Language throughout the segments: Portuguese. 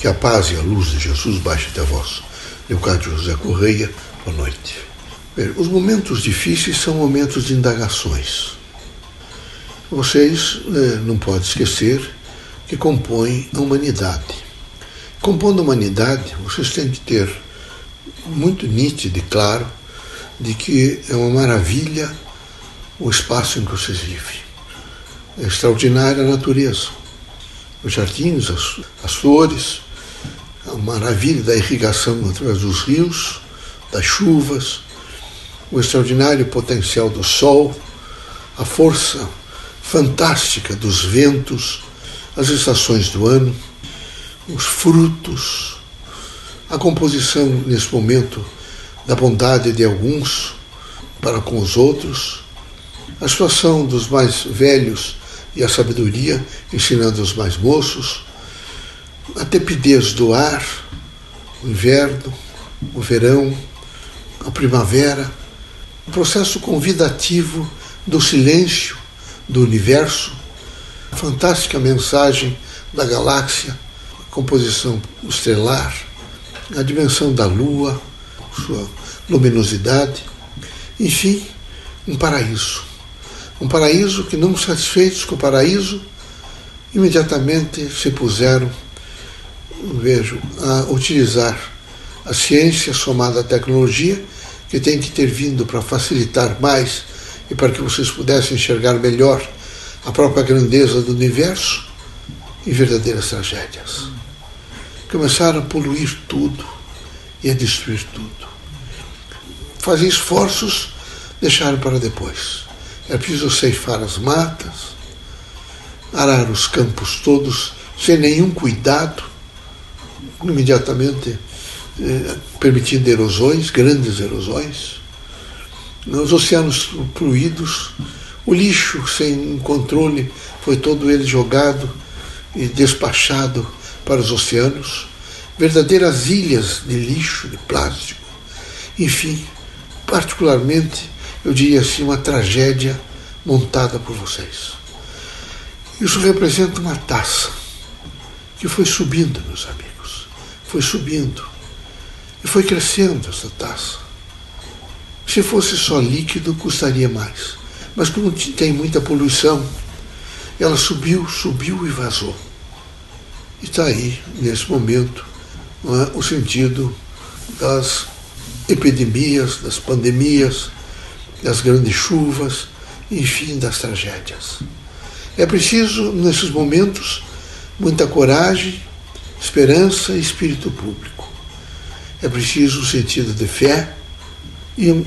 Que a paz e a luz de Jesus baixe até vós. Leocádio José Correia, boa noite. Os momentos difíceis são momentos de indagações. Vocês eh, não podem esquecer que compõem a humanidade. Compondo a humanidade, vocês têm que ter muito nítido e claro de que é uma maravilha o espaço em que vocês vivem. É extraordinária a natureza. Os jardins, as, as flores, a maravilha da irrigação através dos rios, das chuvas, o extraordinário potencial do sol, a força fantástica dos ventos, as estações do ano, os frutos, a composição nesse momento da bondade de alguns para com os outros, a situação dos mais velhos e a sabedoria ensinando os mais moços, a tepidez do ar, o inverno, o verão, a primavera, o processo convidativo do silêncio do universo, a fantástica mensagem da galáxia, a composição estelar, a dimensão da lua, sua luminosidade, enfim, um paraíso. Um paraíso que, não satisfeitos com o paraíso, imediatamente se puseram vejo, a utilizar a ciência somada à tecnologia, que tem que ter vindo para facilitar mais e para que vocês pudessem enxergar melhor a própria grandeza do universo, em verdadeiras tragédias. Começaram a poluir tudo e a destruir tudo. Fazer esforços, deixaram para depois. É preciso ceifar as matas, arar os campos todos sem nenhum cuidado, imediatamente eh, permitindo erosões, grandes erosões, os oceanos fluídos, o lixo sem controle foi todo ele jogado e despachado para os oceanos, verdadeiras ilhas de lixo, de plástico, enfim, particularmente, eu diria assim, uma tragédia montada por vocês. Isso representa uma taça que foi subindo, meus amigos foi subindo e foi crescendo essa taça. Se fosse só líquido, custaria mais. Mas como tem muita poluição, ela subiu, subiu e vazou. E está aí, nesse momento, é, o sentido das epidemias, das pandemias, das grandes chuvas, enfim, das tragédias. É preciso, nesses momentos, muita coragem, esperança e espírito público. É preciso o sentido de fé e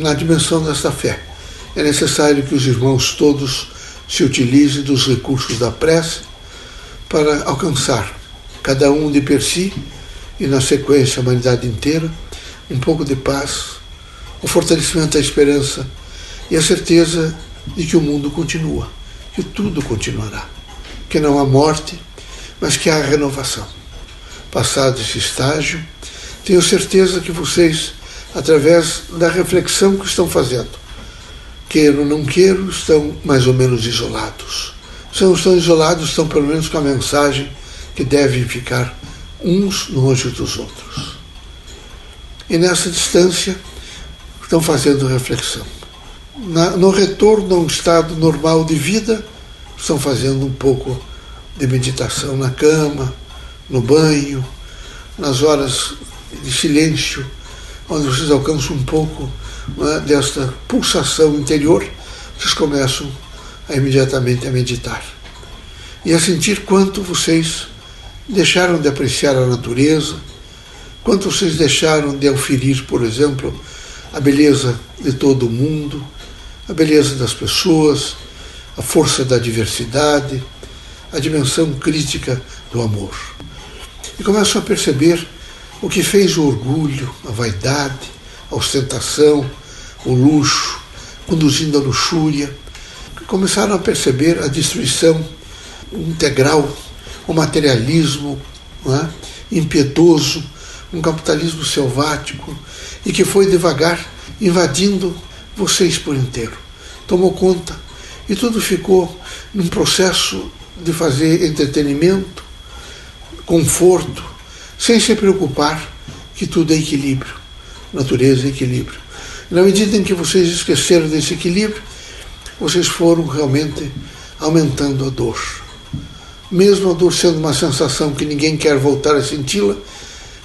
na dimensão desta fé é necessário que os irmãos todos se utilizem dos recursos da prece para alcançar, cada um de per si e na sequência a humanidade inteira, um pouco de paz, o fortalecimento da esperança e a certeza de que o mundo continua, que tudo continuará, que não há morte, mas que há renovação. Passado esse estágio, tenho certeza que vocês, através da reflexão que estão fazendo, queiro não queiro, estão mais ou menos isolados. Se não estão isolados, estão pelo menos com a mensagem que devem ficar uns longe dos outros. E nessa distância, estão fazendo reflexão. Na, no retorno a um estado normal de vida, estão fazendo um pouco de meditação na cama, no banho, nas horas de silêncio, onde vocês alcançam um pouco é, desta pulsação interior, vocês começam a imediatamente a meditar. E a sentir quanto vocês deixaram de apreciar a natureza, quanto vocês deixaram de auferir, por exemplo, a beleza de todo o mundo, a beleza das pessoas, a força da diversidade, a dimensão crítica do amor. E começam a perceber o que fez o orgulho, a vaidade, a ostentação, o luxo, conduzindo a luxúria. Começaram a perceber a destruição integral, o materialismo é? impiedoso, um capitalismo selvático e que foi devagar invadindo vocês por inteiro. Tomou conta e tudo ficou num processo de fazer entretenimento, conforto, sem se preocupar que tudo é equilíbrio, natureza é equilíbrio. Na medida em que vocês esqueceram desse equilíbrio, vocês foram realmente aumentando a dor. Mesmo a dor sendo uma sensação que ninguém quer voltar a senti-la,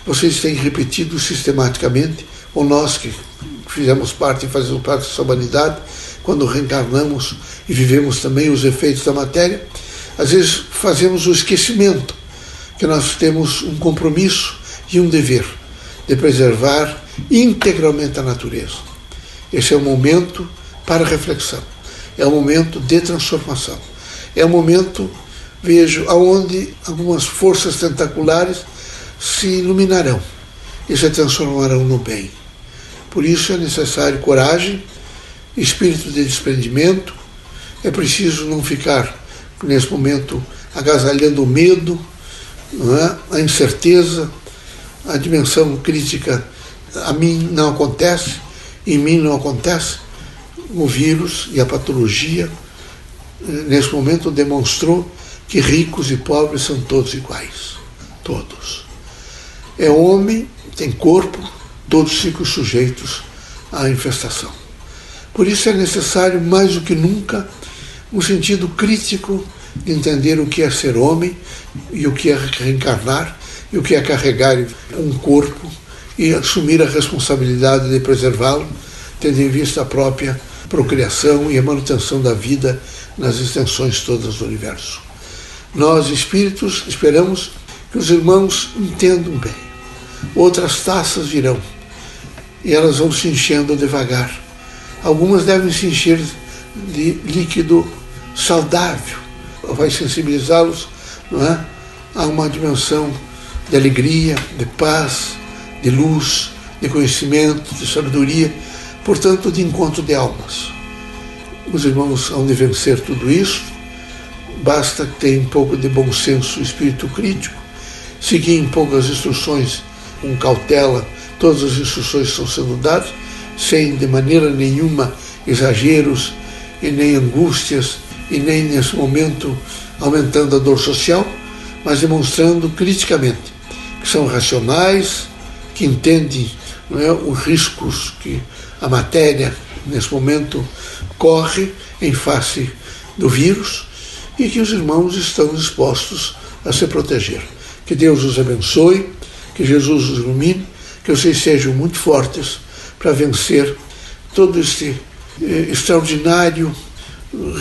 vocês têm repetido sistematicamente, ou nós que fizemos parte e fazemos parte dessa humanidade, quando reencarnamos e vivemos também os efeitos da matéria, às vezes fazemos o esquecimento que nós temos um compromisso e um dever de preservar integralmente a natureza. Esse é o momento para reflexão, é o momento de transformação, é o momento, vejo, aonde algumas forças tentaculares se iluminarão e se transformarão no bem. Por isso é necessário coragem, espírito de desprendimento, é preciso não ficar, nesse momento, agasalhando o medo, é? a incerteza, a dimensão crítica. A mim não acontece, em mim não acontece. O vírus e a patologia, nesse momento, demonstrou que ricos e pobres são todos iguais. Todos. É homem, tem corpo, todos ficam sujeitos à infestação. Por isso é necessário, mais do que nunca, um sentido crítico de entender o que é ser homem e o que é reencarnar e o que é carregar um corpo e assumir a responsabilidade de preservá-lo, tendo em vista a própria procriação e a manutenção da vida nas extensões todas do universo. Nós, espíritos, esperamos que os irmãos entendam bem. Outras taças virão e elas vão se enchendo devagar. Algumas devem se encher de líquido saudável, vai sensibilizá-los é, a uma dimensão de alegria, de paz, de luz, de conhecimento, de sabedoria, portanto, de encontro de almas. Os irmãos hão de vencer tudo isso, basta ter um pouco de bom senso, espírito crítico, seguir um pouco as instruções com cautela, todas as instruções estão sendo dadas, sem de maneira nenhuma exageros e nem angústias e nem nesse momento aumentando a dor social, mas demonstrando criticamente que são racionais, que entendem é, os riscos que a matéria, nesse momento, corre em face do vírus e que os irmãos estão dispostos a se proteger. Que Deus os abençoe, que Jesus os ilumine, que vocês sejam muito fortes para vencer todo este extraordinário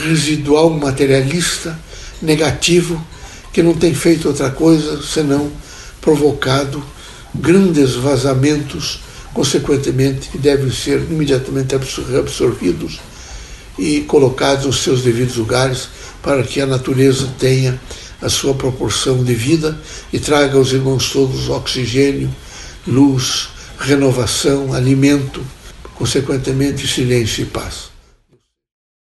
residual materialista negativo que não tem feito outra coisa senão provocado grandes vazamentos, consequentemente, que devem ser imediatamente absorvidos e colocados nos seus devidos lugares para que a natureza tenha a sua proporção de vida e traga aos irmãos todos oxigênio, luz, renovação, alimento, consequentemente silêncio e paz.